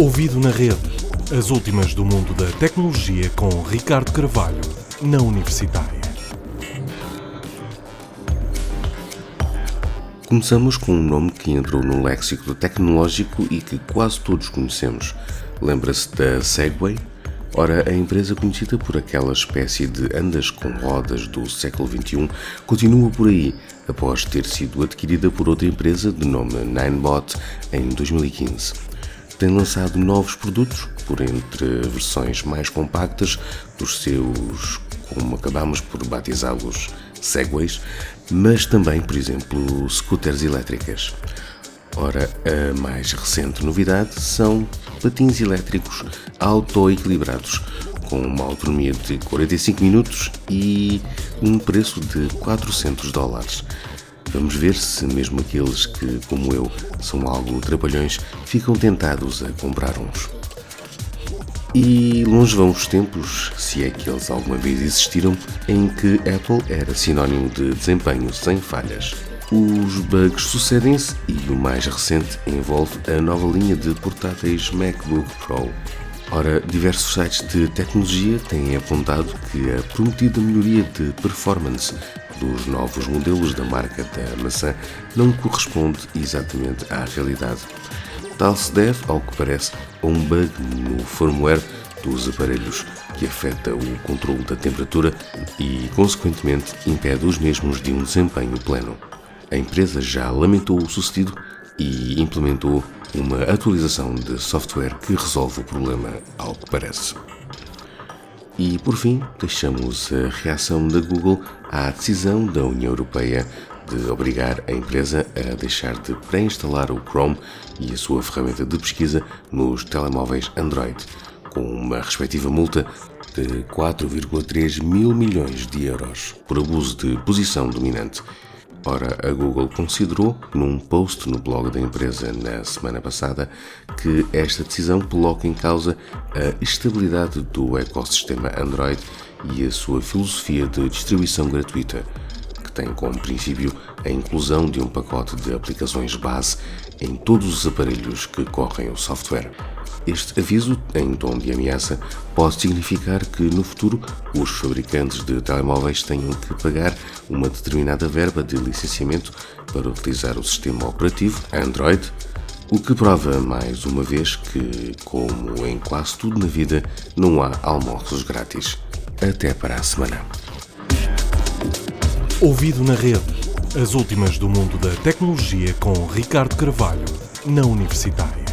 Ouvido na rede. As últimas do mundo da tecnologia com Ricardo Carvalho, na Universitária. Começamos com um nome que entrou no léxico tecnológico e que quase todos conhecemos. Lembra-se da Segway? Ora, a empresa conhecida por aquela espécie de andas com rodas do século XXI continua por aí, após ter sido adquirida por outra empresa de nome Ninebot em 2015. Tem lançado novos produtos, por entre versões mais compactas dos seus, como acabamos por batizá-los, Segways, mas também, por exemplo, scooters elétricas. Ora, a mais recente novidade são patins elétricos auto-equilibrados, com uma autonomia de 45 minutos e um preço de 400 dólares. Vamos ver se mesmo aqueles que, como eu, são algo trapalhões, ficam tentados a comprar uns. E longe vão os tempos, se é que eles alguma vez existiram, em que Apple era sinónimo de desempenho sem falhas. Os bugs sucedem-se e o mais recente envolve a nova linha de portáteis MacBook Pro. Ora, diversos sites de tecnologia têm apontado que a prometida melhoria de performance dos novos modelos da marca da maçã não corresponde exatamente à realidade. Tal se deve, ao que parece, a um bug no firmware dos aparelhos que afeta o controle da temperatura e, consequentemente, impede os mesmos de um desempenho pleno. A empresa já lamentou o sucedido e implementou uma atualização de software que resolve o problema, ao que parece. E por fim, deixamos a reação da Google à decisão da União Europeia de obrigar a empresa a deixar de pré-instalar o Chrome e a sua ferramenta de pesquisa nos telemóveis Android, com uma respectiva multa de 4,3 mil milhões de euros por abuso de posição dominante Ora, a Google considerou, num post no blog da empresa na semana passada, que esta decisão coloca em causa a estabilidade do ecossistema Android e a sua filosofia de distribuição gratuita, que tem como princípio a inclusão de um pacote de aplicações base em todos os aparelhos que correm o software. Este aviso, em tom de ameaça, pode significar que no futuro os fabricantes de telemóveis tenham que pagar uma determinada verba de licenciamento para utilizar o sistema operativo Android, o que prova mais uma vez que, como em quase tudo na vida, não há almoços grátis. Até para a semana. Ouvido na rede. As últimas do mundo da tecnologia com Ricardo Carvalho, na Universitária.